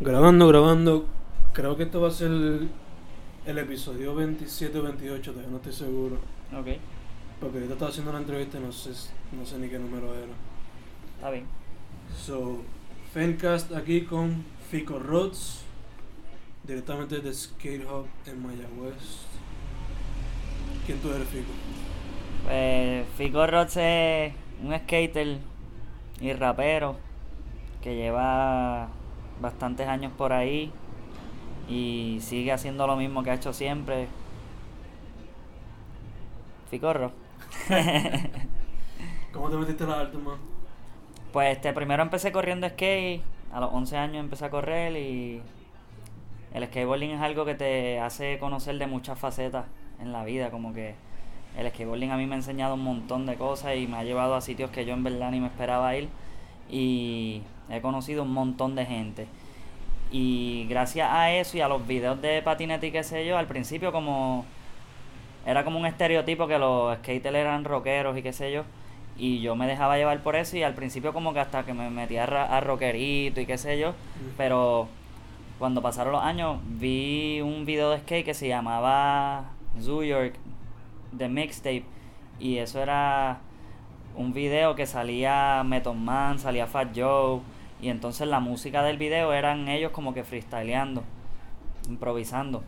Grabando, grabando. Creo que esto va a ser el, el episodio 27 o 28, todavía no estoy seguro. Ok, Porque ahorita estaba haciendo una entrevista y no sé, no sé ni qué número era. está bien. So, Fencast aquí con Fico Rods, directamente de Skate Hub en Mayagüez. ¿Quién tú eres, Fico? Pues Fico Rods es un skater y rapero que lleva bastantes años por ahí y sigue haciendo lo mismo que ha hecho siempre. Ficorro. ¿Cómo te metiste la arte, man? Pues este, primero empecé corriendo skate, a los 11 años empecé a correr y el skateboarding es algo que te hace conocer de muchas facetas en la vida, como que el skateboarding a mí me ha enseñado un montón de cosas y me ha llevado a sitios que yo en verdad ni me esperaba ir y he conocido un montón de gente. Y gracias a eso y a los videos de patinete y qué sé yo, al principio como era como un estereotipo que los skaters eran rockeros y qué sé yo. Y yo me dejaba llevar por eso y al principio como que hasta que me metía a, rockerito y qué sé yo. Pero cuando pasaron los años vi un video de skate que se llamaba Zoo York The Mixtape. Y eso era un video que salía Method Man, salía Fat Joe. Y entonces la música del video eran ellos como que freestyleando, improvisando.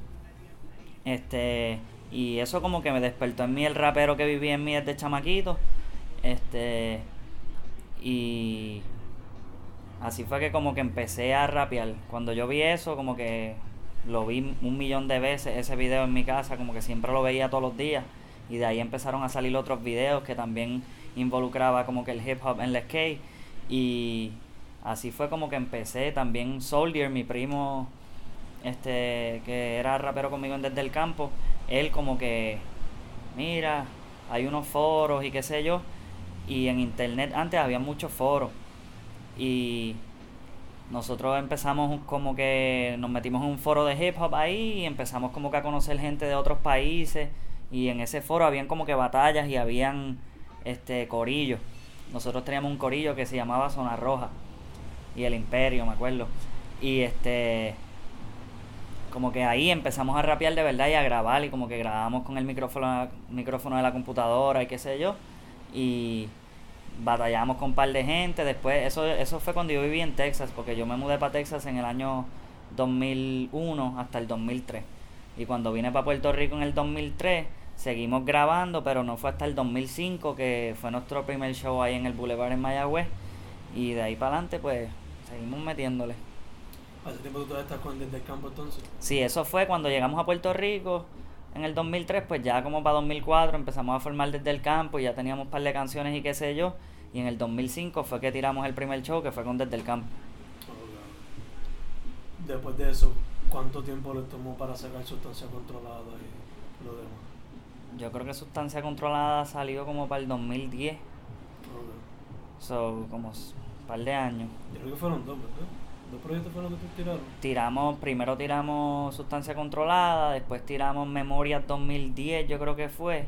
Este, y eso como que me despertó en mí el rapero que vivía en mí desde chamaquito. Este, y así fue que como que empecé a rapear. Cuando yo vi eso, como que lo vi un millón de veces ese video en mi casa, como que siempre lo veía todos los días. Y de ahí empezaron a salir otros videos que también involucraba como que el hip hop en el skate. Y así fue como que empecé. También Soldier, mi primo, este, que era rapero conmigo desde el campo, él como que, mira, hay unos foros y qué sé yo. Y en internet antes había muchos foros. Y nosotros empezamos como que nos metimos en un foro de hip hop ahí y empezamos como que a conocer gente de otros países. Y en ese foro habían como que batallas y habían este corillos. Nosotros teníamos un corillo que se llamaba Zona Roja y el Imperio, me acuerdo. Y este como que ahí empezamos a rapear de verdad y a grabar y como que grabamos con el micrófono micrófono de la computadora y qué sé yo y batallamos con un par de gente. Después eso eso fue cuando yo viví en Texas porque yo me mudé para Texas en el año 2001 hasta el 2003 y cuando vine para Puerto Rico en el 2003 seguimos grabando pero no fue hasta el 2005 que fue nuestro primer show ahí en el Boulevard en Mayagüez y de ahí para adelante pues seguimos metiéndole ¿Hace tiempo tú todavía estás con desde el campo entonces? Sí, eso fue cuando llegamos a Puerto Rico en el 2003, pues ya como para 2004 empezamos a formar desde el campo y ya teníamos un par de canciones y qué sé yo. Y en el 2005 fue que tiramos el primer show que fue con Desde el Campo. Después de eso, ¿cuánto tiempo le tomó para sacar sustancia controlada y lo demás? Yo creo que Sustancia Controlada salió como para el 2010, Ok. so como par de años. Yo creo que fueron dos, ¿verdad? ¿Dos proyectos fueron los que tiraron? Tiramos, primero tiramos Sustancia Controlada, después tiramos Memorias 2010, yo creo que fue,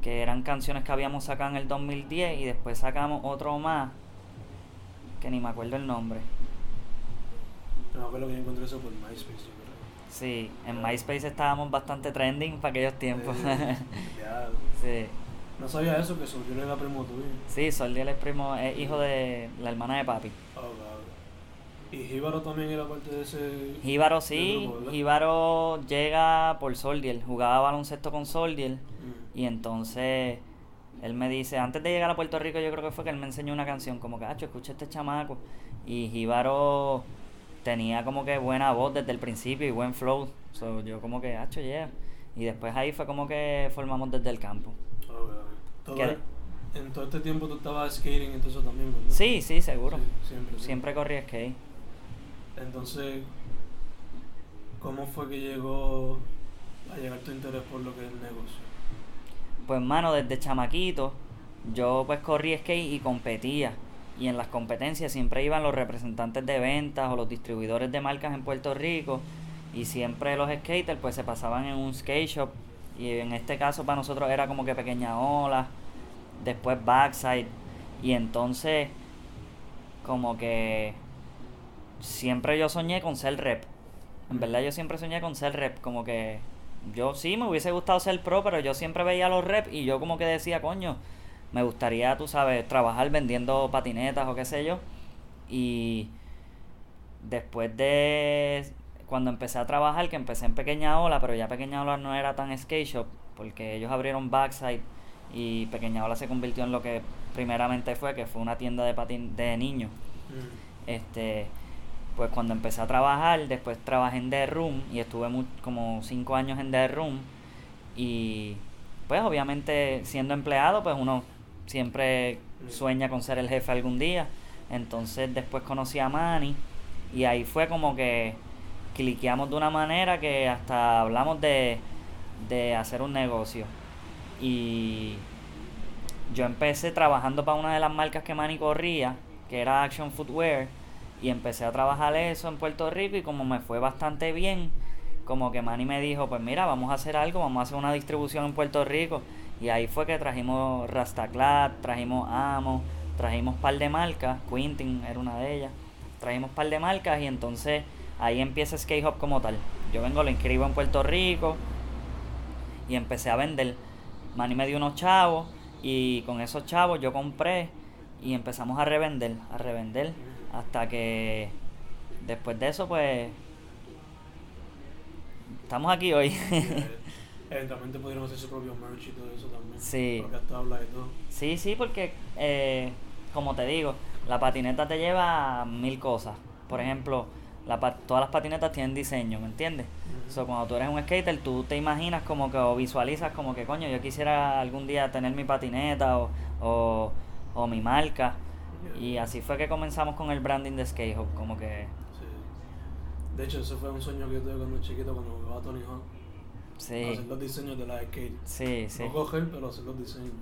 que eran canciones que habíamos sacado en el 2010 y después sacamos otro más, que ni me acuerdo el nombre. No me acuerdo que yo encontré eso por MySpace, yo creo. Sí, en MySpace estábamos bastante trending para aquellos tiempos. Sí, no sabía eso, que Soldier era primo tuyo. sí, Soldier es primo, es hijo de la hermana de papi. Oh. Y Jíbaro también era parte de ese... Jíbaro sí, grupo. Jíbaro llega por Soldier, jugaba baloncesto con Soldier Mm. y entonces él me dice, antes de llegar a Puerto Rico yo creo que fue que él me enseñó una canción como que, acho, escucha este chamaco y Jíbaro tenía como que buena voz desde el principio y buen flow, so, yo como que, acho, yeah. Y después ahí fue como que formamos desde el campo. Todo en todo este tiempo tú estabas skating y todo eso también, ¿verdad? Sí, sí, seguro. Sí, siempre. Siempre corrí skate. Entonces, ¿cómo fue que llegó a llegar tu interés por lo que es el negocio? Pues mano, desde chamaquito, yo pues corrí skate y competía. Y en las competencias siempre iban los representantes de ventas o los distribuidores de marcas en Puerto Rico. Y siempre los skaters pues se pasaban en un skate shop. Y en este caso para nosotros era como que pequeña ola. Después backside. Y entonces como que siempre yo soñé con ser rep. En verdad yo siempre soñé con ser rep, como que yo sí me hubiese gustado ser pro, pero yo siempre veía los reps y yo como que decía, coño, me gustaría, tú sabes, trabajar vendiendo patinetas o qué sé yo. Y después de cuando empecé a trabajar, que empecé en Pequeña Ola, pero ya Pequeña Ola no era tan skate shop, porque ellos abrieron Backside y Pequeña Ola se convirtió en lo que primeramente fue, que fue una tienda de patin de niños. Mm. Este, pues cuando empecé a trabajar, después trabajé en The Room y estuve como cinco años en The Room y pues obviamente siendo empleado, pues uno siempre mm. sueña con ser el jefe algún día. Entonces después conocí a Manny y ahí fue como que cliqueamos de una manera que hasta hablamos de, de hacer un negocio. Y yo empecé trabajando para una de las marcas que Manny corría, que era Action Footwear, y empecé a trabajar eso en Puerto Rico y como me fue bastante bien, como que Manny me dijo, pues mira, vamos a hacer algo, vamos a hacer una distribución en Puerto Rico. Y ahí fue que trajimos Rastaclat, trajimos Amo, trajimos par de marcas, Quintin era una de ellas, trajimos par de marcas y entonces ahí empieza Skate Hop como tal. Yo vengo, lo inscribo en Puerto Rico y empecé a vender. Manny me dio unos chavos y con esos chavos yo compré y empezamos a revender, a revender hasta que después de eso pues estamos aquí hoy. Eventualmente pudieron hacer su propio merch y todo eso también. Sí. Porque hasta habla de todo. Sí, sí, porque eh, como te digo, la patineta te lleva mil cosas. Por ejemplo, la, todas las patinetas tienen diseño, ¿me entiendes? Uh cuando tú eres un skater, tú te imaginas como que, o visualizas como que, coño, yo quisiera algún día tener mi patineta o, o, o mi marca. Y así fue que comenzamos con el branding de Skate como que... Sí. De hecho, eso fue un sueño que yo tuve cuando chiquito, cuando jugaba a Tony Hawk. Sí. Hacer los diseños de la skate. Sí, sí. No coger, pero hacer los diseños.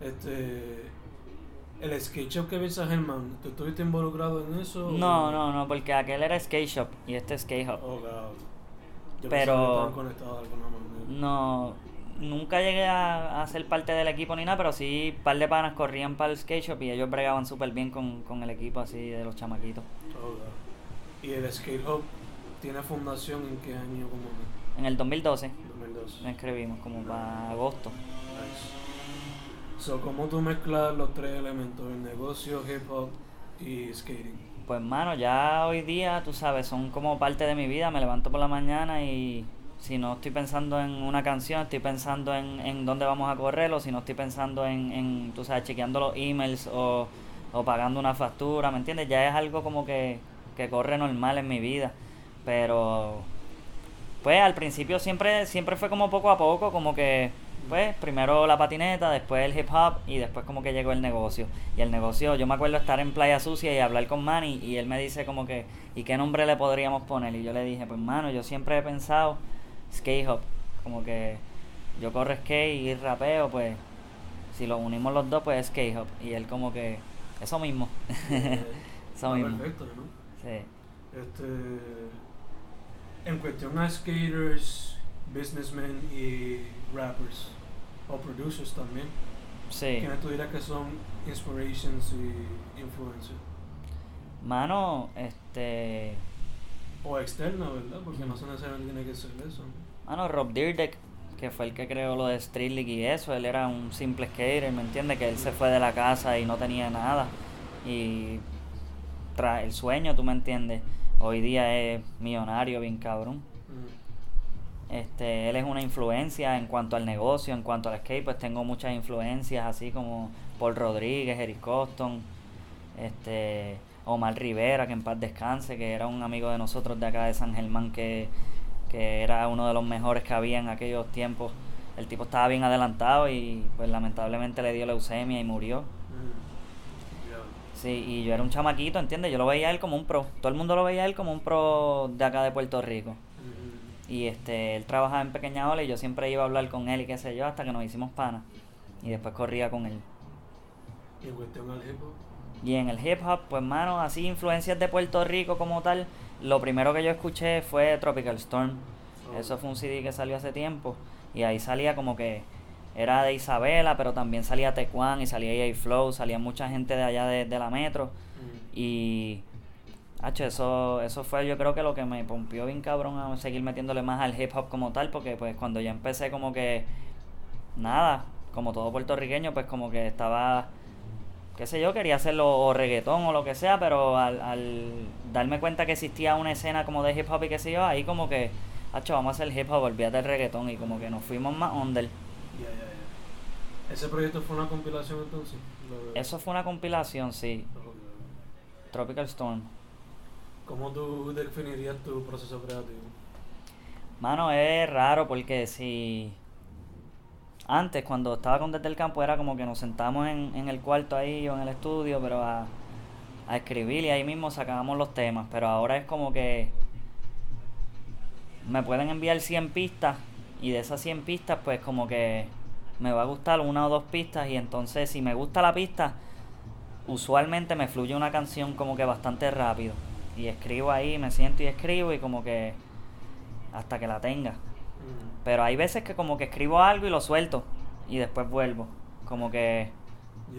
Este... El skate shop que ves a Germán, ¿tú estuviste involucrado en eso? No, no, no, porque aquel era skate shop y este es skate hub. Oh, God. Yo pero... No, nunca llegué a, a, ser parte del equipo ni nada, pero sí, un par de panas corrían para el skate shop y ellos bregaban súper bien con, con, el equipo así de los chamaquitos. ¿Y el skate hub tiene fundación en qué año? Como en el 2012. 2012. Nos escribimos como para agosto. Nice. So, ¿Cómo tú mezclas los tres elementos, el negocio, hip hop y skating? Pues mano, ya hoy día, tú sabes, son como parte de mi vida. Me levanto por la mañana y si no estoy pensando en una canción, estoy pensando en, en dónde vamos a correr, o si no estoy pensando en, en tú sabes, chequeando los emails o, o pagando una factura, ¿me entiendes? Ya es algo como que, que corre normal en mi vida. Pero, pues al principio siempre, siempre fue como poco a poco, como que, pues primero la patineta, después el hip hop y después como que llegó el negocio. Y el negocio, yo me acuerdo estar en Playa Sucia y hablar con Manny y él me dice como que, ¿y qué nombre le podríamos poner? Y yo le dije, pues mano, yo siempre he pensado skate hop. Como que yo corro skate y rapeo, pues si lo unimos los dos, pues skate hop. Y él como que, eso mismo. eso mismo. Perfecto, ¿no? Sí. Este, en cuestión a skaters, businessmen y rappers, o producers también. Sí. ¿Quiénes tú dirías que son inspirations y influencers? Mano, este... O externa, ¿verdad? Porque no se necesariamente tiene que ser eso. Mano, Rob Dyrdek, que fue el que creó lo de Street League y eso, él era un simple skater, ¿me entiendes? Que él se fue de la casa y no tenía nada. Y tras el sueño, ¿tú me entiendes? Hoy día es millonario, bien cabrón. Mm. Este, él es una influencia en cuanto al negocio, en cuanto al skate, pues tengo muchas influencias, así como Paul Rodríguez, Eric Coston, este, Omar Rivera, que en paz descanse, que era un amigo de nosotros de acá de San Germán, que que era uno de los mejores que había en aquellos tiempos. El tipo estaba bien adelantado y pues lamentablemente le dio leucemia y murió. Sí, y yo era un chamaquito, ¿entiendes? Yo lo veía él como un pro. Todo el mundo lo veía él como un pro de acá de Puerto Rico. Y este, él trabajaba en Pequeña Ola y yo siempre iba a hablar con él y qué sé yo, hasta que nos hicimos panas. Y después corría con él. ¿Y en cuestión al hip hop? Y en el hip hop, pues mano, así influencias de Puerto Rico como tal, lo primero que yo escuché fue Tropical Storm. Oh. Eso fue un CD que salió hace tiempo. Y ahí salía como que era de Isabela, pero también salía Tecuan y salía EA Flow, salía mucha gente de allá de, la metro. Mm. Y Hacho, eso, eso fue yo creo que lo que me pompió bien cabrón a seguir metiéndole más al hip hop como tal, porque pues cuando ya empecé como que nada, como todo puertorriqueño, pues como que estaba, qué sé yo, quería hacerlo o reggaetón o lo que sea, pero al, al darme cuenta que existía una escena como de hip hop y qué sé yo, ahí como que, hacho, vamos a hacer hip hop, olvídate del reggaetón y como que nos fuimos más under. Ya. ¿Ese proyecto fue una compilación entonces? Eso fue una compilación, sí. Tropical Storm. ¿Cómo tú definirías tu proceso creativo? Mano, es raro porque si antes cuando estaba con Desde el Campo era como que nos sentamos en, en el cuarto ahí o en el estudio, pero a, a escribir y ahí mismo sacábamos los temas, pero ahora es como que me pueden enviar 100 pistas y de esas 100 pistas pues como que me va a gustar una o dos pistas y entonces si me gusta la pista usualmente me fluye una canción como que bastante rápido y escribo ahí, me siento y escribo y como que hasta que la tenga. Mm, Pero hay veces que como que escribo algo y lo suelto y después vuelvo. Como que,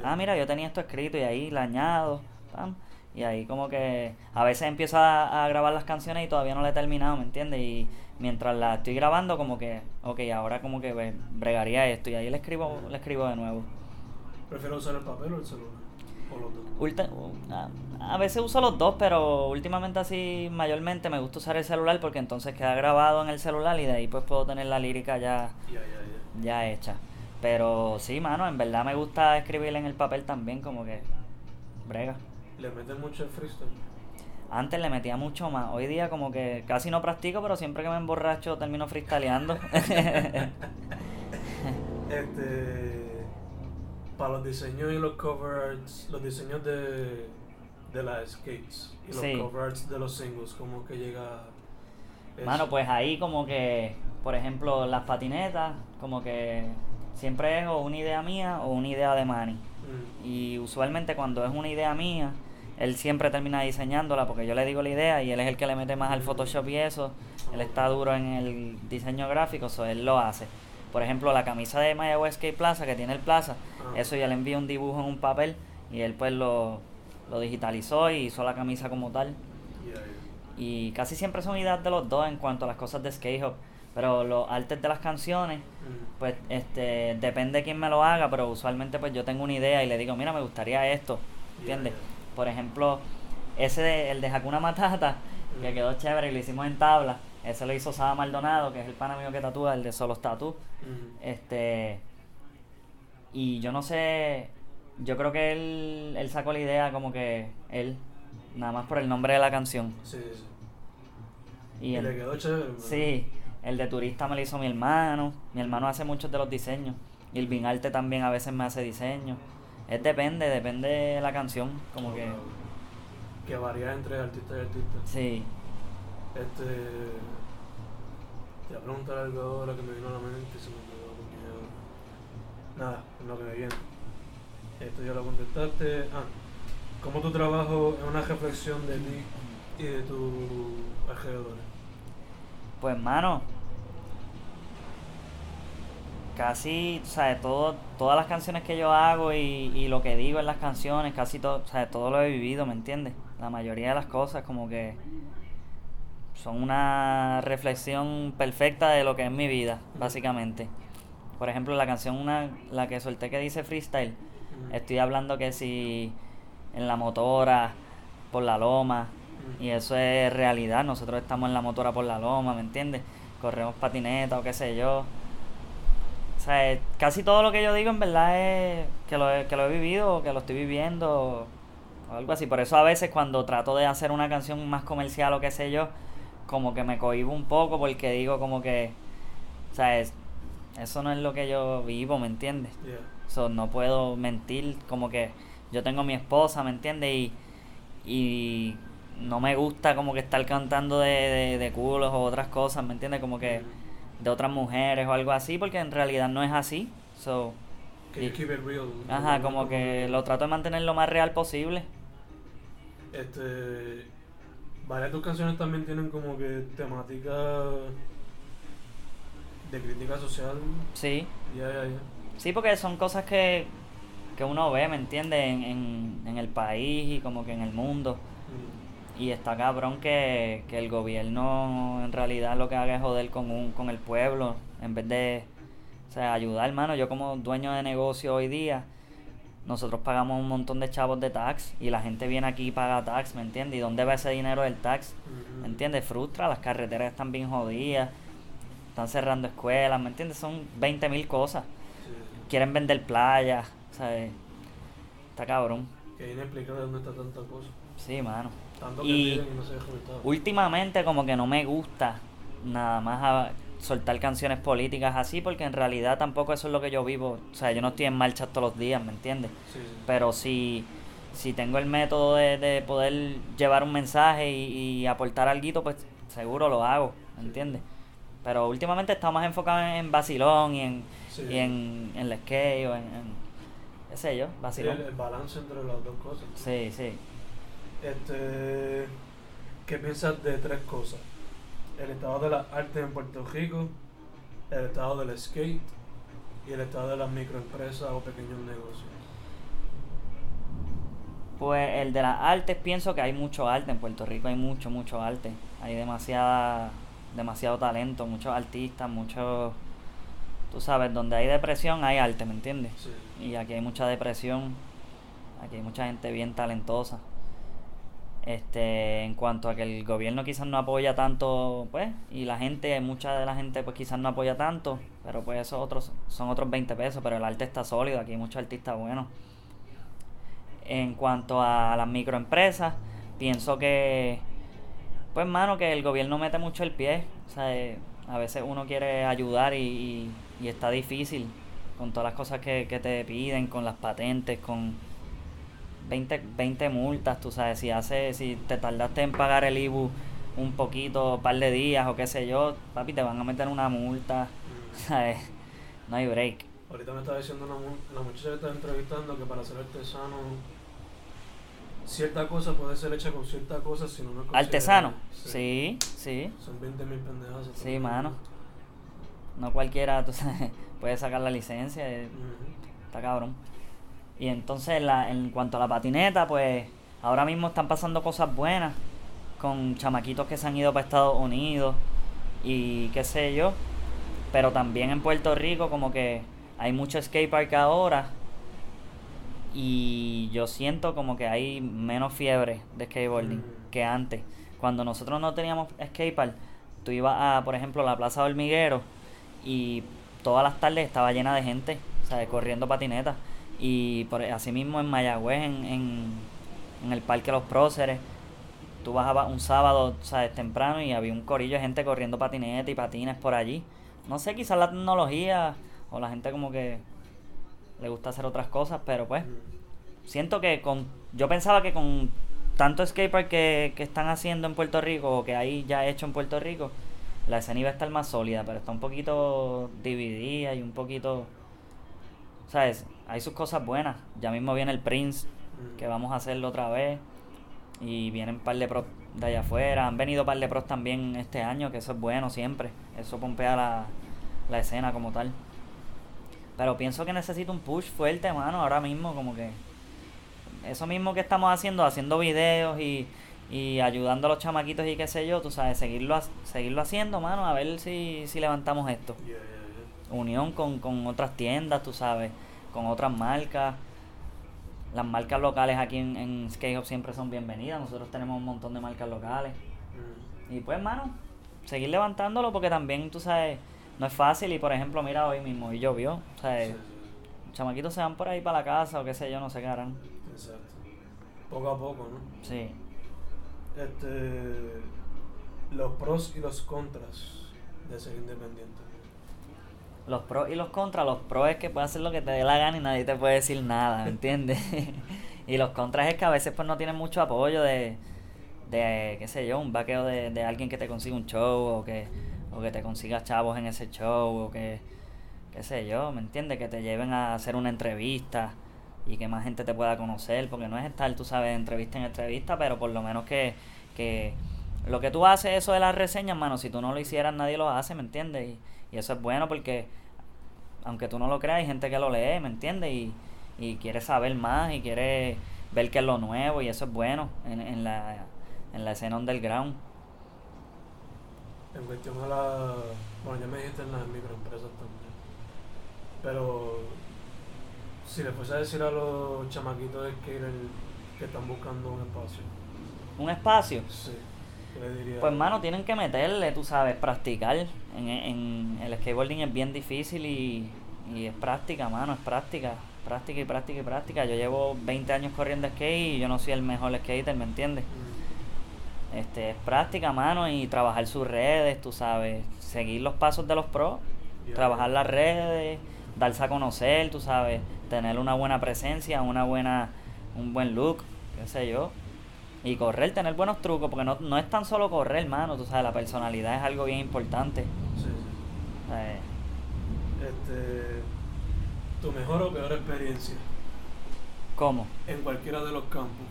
ah, mira, yo tenía esto escrito y ahí la añado. pam, y ahí como que a veces empiezo a, a grabar las canciones y todavía no la he terminado, ¿me entiendes? Y mientras la estoy grabando como que, ok, ahora como que pues, bregaría esto y ahí le escribo, le escribo de nuevo. ¿Prefieres usar el papel o el celular? ¿O los dos? Ulti- a, veces uso los dos, pero últimamente así mayormente me gusta usar el celular porque entonces queda grabado en el celular y de ahí pues puedo tener la lírica ya. ya hecha. Pero sí, mano, en verdad me gusta escribir en el papel también, como que brega. ¿Le metes mucho el freestyle? Antes le metía mucho más, hoy día como que casi no practico, pero siempre que me emborracho termino freestyleando. Este. Para los diseños y los cover arts, los diseños de, de las skates y los Sí. cover arts de los singles, ¿cómo que llega eso? Mano, pues ahí como que, por ejemplo, las patinetas, como que siempre es o una idea mía o una idea de Manny. Mm, Y usualmente cuando es una idea mía, él siempre termina diseñándola porque yo le digo la idea y él es el que le mete más al Photoshop y eso. Él está duro en el diseño gráfico, eso él lo hace. Por ejemplo, la camisa de Mayagüez Skate Plaza que tiene el Plaza, Ah. eso yo le envío un dibujo en un papel y él pues lo, lo digitalizó y hizo la camisa como tal. ya, ya. Y casi siempre son ideas de los dos en cuanto a las cosas de skate hop. Pero los artes de las canciones, Mm, pues este depende de quién me lo haga, pero usualmente pues yo tengo una idea y le digo, mira, me gustaría esto, ¿entiendes? Ya, Por ejemplo, ese de, el de Hakuna Matata, que quedó chévere y lo hicimos en tabla, ese lo hizo Saba Maldonado, que es el pana mío que tatúa, el de Solos mm, Este y yo no sé, yo creo que él, él sacó la idea como que él, nada más por el nombre de la canción. Sí, sí. Y Y, el- le quedó chévere. ¿verdad? Sí, el de turista me lo hizo mi hermano. Mi hermano hace muchos de los diseños. Y el Vinarte también a veces me hace diseños. Es depende, depende de la canción. Como que. Que varía entre artista y artista. Sí. Este. Te voy a preguntar algo ahora que me vino a la mente y se me olvidó porque Nada, en lo que me viene. Esto ya lo contestaste. Ah, ¿cómo tu trabajo es una reflexión de ti y de tus alrededores? Pues, mano. Casi, o sea, todo, todas las canciones que yo hago y, y lo que digo en las canciones, casi todo, o sea, todo lo he vivido, ¿me entiendes? La mayoría de las cosas, como que son una reflexión perfecta de lo que es mi vida, básicamente. Por ejemplo, la canción una, la que solté que dice freestyle, estoy hablando que si en la motora, por la loma, y eso es realidad, nosotros estamos en la motora por la loma, ¿me entiendes? Corremos patineta o qué sé yo. O sea, casi todo lo que yo digo en verdad es que lo he, que lo he vivido que lo estoy viviendo o algo así. Por eso a veces cuando trato de hacer una canción más comercial o qué sé yo, como que me cohibo un poco porque digo como que, o sea, es- eso no es lo que yo vivo, ¿me entiendes? Yeah. So, no puedo mentir, como que yo tengo mi esposa, ¿me entiendes? Y, y no me gusta como que estar cantando de, de, de culos o otras cosas, ¿me entiendes? Como que de otras mujeres o algo así, porque en realidad no es así. So, Que you keep it real. ajá, como que lo trato de mantener lo más real posible. Este. Varias de tus canciones también tienen como que temática de crítica social. Sí, sí, porque son cosas que, que uno ve, ¿me entiendes? En, en, en el país y como que en el mundo. Mm. Y está cabrón que, que el gobierno en realidad lo que haga es joder con, un, con el pueblo en vez de o sea, ayudar, hermano. Yo como dueño de negocio hoy día, nosotros pagamos un montón de chavos de tax y la gente viene aquí y paga tax, ¿me entiendes? ¿Y dónde va ese dinero del tax? ¿Me entiendes? Frustra, las carreteras están bien jodidas, están cerrando escuelas, ¿me entiendes? Son 20 mil cosas. Quieren vender playas, ¿sabes? Está cabrón. Que inexplicable dónde está tanta cosa. Sí, mano. Tanto que Y y no se deja últimamente como que no me gusta nada más a- soltar canciones políticas así porque en realidad tampoco eso es lo que yo vivo. O sea, yo no estoy en marcha todos los días, ¿me entiendes? Sí, sí. Pero si, si tengo el método de, de poder llevar un mensaje y, y aportar algo, pues seguro lo hago, ¿me entiendes? Pero últimamente estamos más enfocado en, vacilón y en, Sí. y en, en la skate o en, en- qué sé yo, vacilón. el, el balance entre las dos cosas. Sí, sí. Este, ¿Qué piensas de tres cosas? El estado de las artes en Puerto Rico, el estado del skate y el estado de las microempresas o pequeños negocios. Pues el de las artes, pienso que hay mucho arte en Puerto Rico, hay mucho, mucho arte. Hay demasiada, demasiado talento, muchos artistas, muchos, tú sabes, donde hay depresión hay arte, ¿me entiendes? Sí. Y aquí hay mucha depresión, aquí hay mucha gente bien talentosa. Este, en cuanto a que el gobierno quizás no apoya tanto, pues, y la gente, mucha de la gente pues quizás no apoya tanto, pero pues esos otros son otros 20 pesos, pero el arte está sólido, aquí hay muchos artistas buenos. En cuanto a las microempresas, pienso que, pues, mano, que el gobierno mete mucho el pie. O sea, eh, a veces uno quiere ayudar y, y- y está difícil con todas las cosas que, que te piden, con las patentes, con 20, 20 multas, tú sabes, si hace, si te tardaste en pagar el IBU un poquito, un par de días o qué sé yo, papi, te van a meter una multa. ¿sabes? No hay break. Ahorita me estaba diciendo una, la muchacha que estaba entrevistando que para ser artesano cierta cosa puede ser hecha con cierta cosa si no no es Artesano, sí, sí. Son 20 mil pendejos. Sí, mano. No cualquiera, tú sabes, puede sacar la licencia, eh, está cabrón. Y entonces, la, en cuanto a la patineta, pues ahora mismo están pasando cosas buenas con chamaquitos que se han ido para Estados Unidos y qué sé yo. Pero también en Puerto Rico, como que hay mucho skatepark ahora y yo siento como que hay menos fiebre de skateboarding Mm. que antes. Cuando nosotros no teníamos skatepark, tú ibas a, por ejemplo, la Plaza Hormiguero y todas las tardes estaba llena de gente, ¿sabes? Corriendo patinetas. Y por así mismo en Mayagüez, en, en, en el Parque Los Próceres, tú bajabas un sábado, ¿sabes? Temprano y había un corillo de gente corriendo patineta y patines por allí. No sé, quizás la tecnología o la gente como que le gusta hacer otras cosas, pero pues siento que con yo pensaba que con tanto skatepark que, que están haciendo en Puerto Rico o que hay ya hecho en Puerto Rico la escena iba a estar más sólida pero está un poquito dividida y un poquito sabes hay sus cosas buenas ya mismo viene el Prince que vamos a hacerlo otra vez y vienen un par de pros de allá afuera han venido un par de pros también este año que eso es bueno siempre eso pompea la, la escena como tal pero pienso que necesito un push fuerte, mano, ahora mismo, como que. Eso mismo que estamos haciendo, haciendo videos y, y ayudando a los chamaquitos y qué sé yo, tú sabes, seguirlo, seguirlo haciendo, mano, a ver si, si levantamos esto. Yeah. Unión con, con otras tiendas, tú sabes, con otras marcas. Las marcas locales aquí en, en Skate siempre son bienvenidas, nosotros tenemos un montón de marcas locales. Mm. Y pues, mano, seguir levantándolo porque también, tú sabes, no es fácil. Y por ejemplo, mira, hoy mismo y llovió. O sea, Sí, sí, chamaquitos se van por ahí para la casa o qué sé yo, no sé qué harán. Exacto. Poco a poco, ¿no? Sí. Este, los pros y los contras de ser independiente. Los pros y los contras. Los pros es que puedes hacer lo que te dé la gana y nadie te puede decir nada, ¿me entiendes? y los contras es que a veces pues no tienes mucho apoyo de, de qué sé yo, un vaqueo de, de alguien que te consiga un show o que, o que te consiga chavos en ese show o que, qué sé yo, ¿me entiendes? Que te lleven a hacer una entrevista y que más gente te pueda conocer, porque no es estar, tú sabes, entrevista en entrevista, pero por lo menos que, que lo que tú haces, eso de las reseñas, mano, si tú no lo hicieras, nadie lo hace, ¿me entiendes? Y, y eso es bueno porque, aunque tú no lo creas, hay gente que lo lee, ¿me entiendes? Y, y quiere saber más y quiere ver qué es lo nuevo y eso es bueno en, en, la, en la escena underground. En cuestión a la. Bueno, ya me dijiste en las microempresas también. Pero. Si le fuese a decir a los chamaquitos de skater que están buscando un espacio. ¿Un espacio? Sí. Pues, mano, tienen que meterle, tú sabes, practicar. En, en el skateboarding es bien difícil y, y es práctica, mano, es práctica. Práctica y práctica y práctica. Yo llevo 20 años corriendo skate y yo no soy el mejor skater, ¿me entiendes? Mm, Este, es práctica, mano, y trabajar sus redes, tú sabes, seguir los pasos de los pros, trabajar las redes, darse a conocer, tú sabes, tener una buena presencia, una buena, un buen look, qué sé yo, y correr, tener buenos trucos, porque no, no es tan solo correr, mano, tú sabes, la personalidad es algo bien importante. sí, sí. eh, Este. Tu mejor o peor experiencia ¿Cómo? en cualquiera de los campos.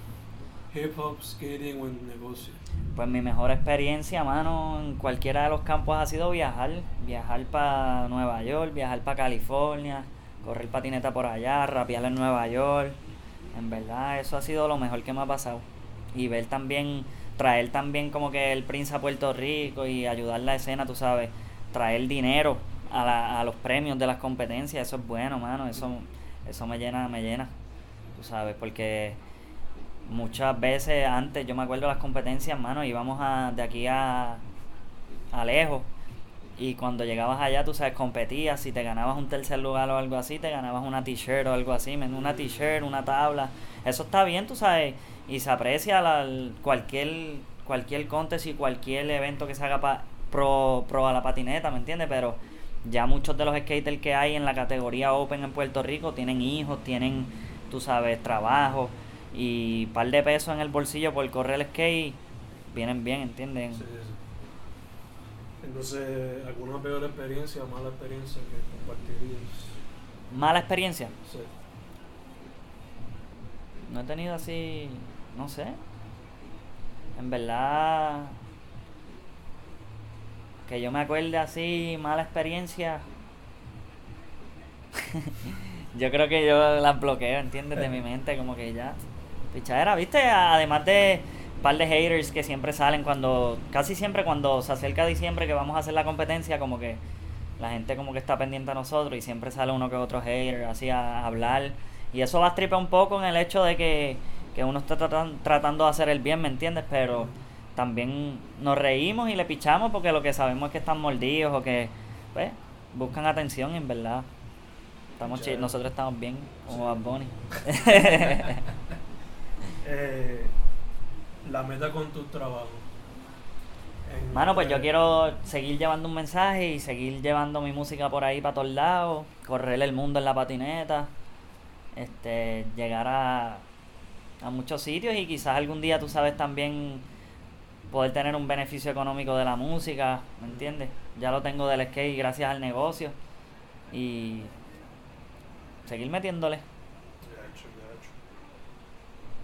Hip hop, skating o en negocio. Pues mi mejor experiencia, mano, en cualquiera de los campos ha sido viajar. Viajar para Nueva York, viajar para California, correr patineta por allá, rapear en Nueva York. En verdad, eso ha sido lo mejor que me ha pasado. Y ver también, traer también como que el Prince a Puerto Rico y ayudar la escena, tú sabes, traer dinero a, la- a los premios de las competencias, eso es bueno, mano, eso, eso me llena, me llena, tú sabes, porque muchas veces antes, yo me acuerdo de las competencias, mano, íbamos a, de aquí a, a lejos. Y cuando llegabas allá, tú sabes, competías, si te ganabas un tercer lugar o algo así, te ganabas una t-shirt o algo así, una t-shirt, una tabla. Eso está bien, tú sabes, y se aprecia la, cualquier cualquier contest y cualquier evento que se haga pa- pro, pro a la patineta, ¿me entiendes? Pero ya muchos de los skaters que hay en la categoría Open en Puerto Rico tienen hijos, tienen, tú sabes, trabajo y par de pesos en el bolsillo por correr el skate, vienen bien, ¿entienden? Sí, sí. Entonces, ¿alguna peor experiencia o mala experiencia que compartirías? Mala experiencia. Sí. No he tenido así, no sé. En verdad, que yo me acuerde así, mala experiencia. yo creo que yo las bloqueo, ¿entiendes? De mi mente, como que ya. Pichadera, ¿viste? Además de par de haters que siempre salen cuando, casi siempre cuando se acerca diciembre que vamos a hacer la competencia, como que la gente como que está pendiente a nosotros y siempre sale uno que otro hater así a hablar. Y eso va a un poco en el hecho de que, que uno está tratan- tratando de hacer el bien, ¿me entiendes? Pero también nos reímos y le pichamos porque lo que sabemos es que están mordidos o que pues, buscan atención y en verdad. Estamos nosotros estamos bien como Bad Bunny. Eh, la meta con tu trabajo. En- Mano, pues yo eh, quiero seguir llevando un mensaje y seguir llevando mi música por ahí para todos lados, correr el mundo en la patineta, este, llegar a, a muchos sitios y quizás algún día tú sabes también poder tener un beneficio económico de la música, ¿me entiendes? Ya lo tengo del skate gracias al negocio y seguir metiéndole.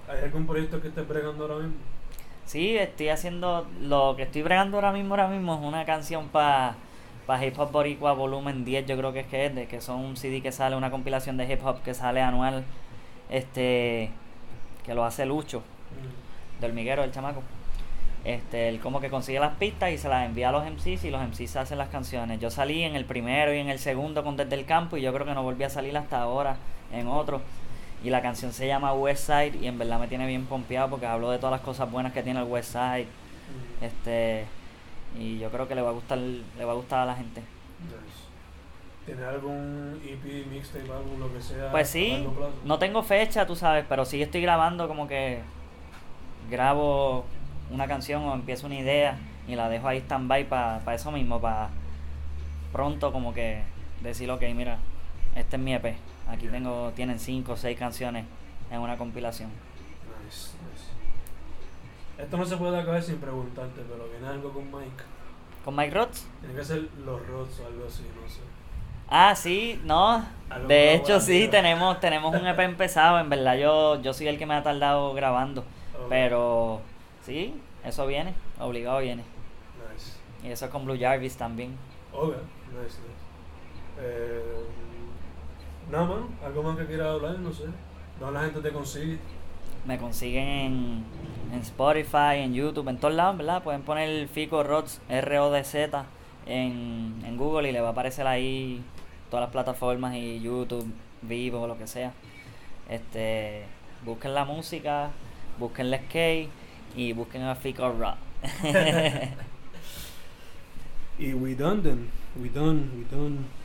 ¿Hay algún proyecto que estés bregando ahora mismo? Sí, estoy haciendo lo que estoy bregando ahora mismo, ahora mismo es una canción para Hip Hop Boricua Volumen 10, yo creo que es que es, de que son un CD que sale, una compilación de hip hop que sale anual, este, que lo hace Lucho, Mm, de hormiguero, el chamaco. Este, él como que consigue las pistas y se las envía a los MCs y los MCs hacen las canciones. Yo salí en el primero y en el segundo con Desde el Campo y yo creo que no volví a salir hasta ahora en otro. Y la canción se llama West Side y en verdad me tiene bien pompeado porque hablo de todas las cosas buenas que tiene el West Side. mm, Este, y yo creo que le va a gustar, le va a gustar a la gente. nice. ¿Tienes algún EP, mixtape, álbum, lo que sea? Pues sí, no tengo fecha, tú sabes, pero sí estoy grabando como que grabo una canción o empiezo una idea y la dejo ahí stand-by para eso mismo, para pronto como que decir, ok, mira, este es mi EP. Aquí tengo, tienen cinco o seis canciones en una compilación. Nice, nice. Esto no se puede acabar sin preguntarte, pero viene algo con Mike. ¿Con Mike Rods? Tiene que ser los Rods o algo así, no sé. Ah, sí, no. De hecho, sí, tenemos, tenemos un EP empezado. En verdad, yo, yo soy el que me ha tardado grabando. Pero sí, eso viene, obligado viene. Nice. Y eso es con Blue Jarvis también. Ok, nice, nice. Eh, nada más, algo más que quieras hablar, no sé. ¿Dónde la gente te consigue? Me consiguen en, en Spotify, en YouTube, en todos lados, ¿verdad? Pueden poner Fico Rods, R-O-D-Z, en, en Google y le va a aparecer ahí todas las plataformas y YouTube, Vivo, lo que sea. Este, busquen la música, busquen la skate y busquen a Fico Rock. y we done then. We done, we done.